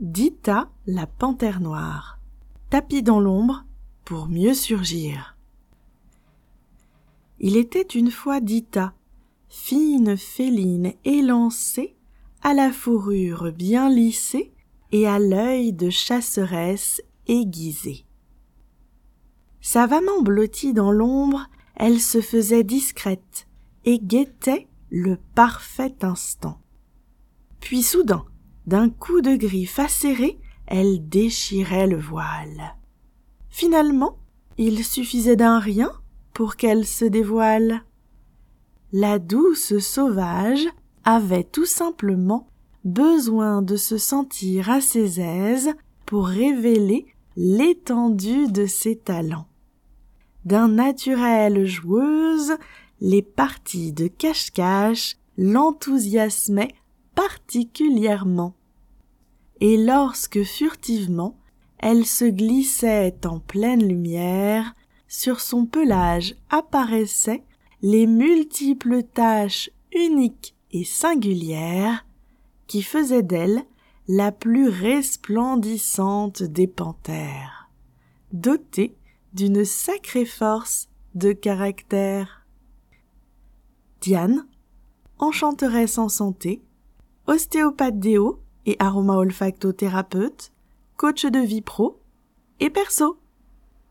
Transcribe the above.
Dita la panthère noire. Tapis dans l'ombre pour mieux surgir. Il était une fois Dita, fine féline élancée, à la fourrure bien lissée et à l'œil de chasseresse aiguisée. Savamment blottie dans l'ombre, elle se faisait discrète et guettait le parfait instant. Puis soudain, d'un coup de griffe acéré, elle déchirait le voile. Finalement, il suffisait d'un rien pour qu'elle se dévoile. La douce sauvage avait tout simplement besoin de se sentir à ses aises pour révéler l'étendue de ses talents. D'un naturel joueuse, les parties de cache-cache l'enthousiasmaient particulièrement. Et lorsque furtivement elle se glissait en pleine lumière, sur son pelage apparaissaient les multiples taches uniques et singulières qui faisaient d'elle la plus resplendissante des panthères, dotée d'une sacrée force de caractère. Diane, enchanteresse en santé, ostéopathe déo et aromaolfactothérapeute, coach de vie pro et perso.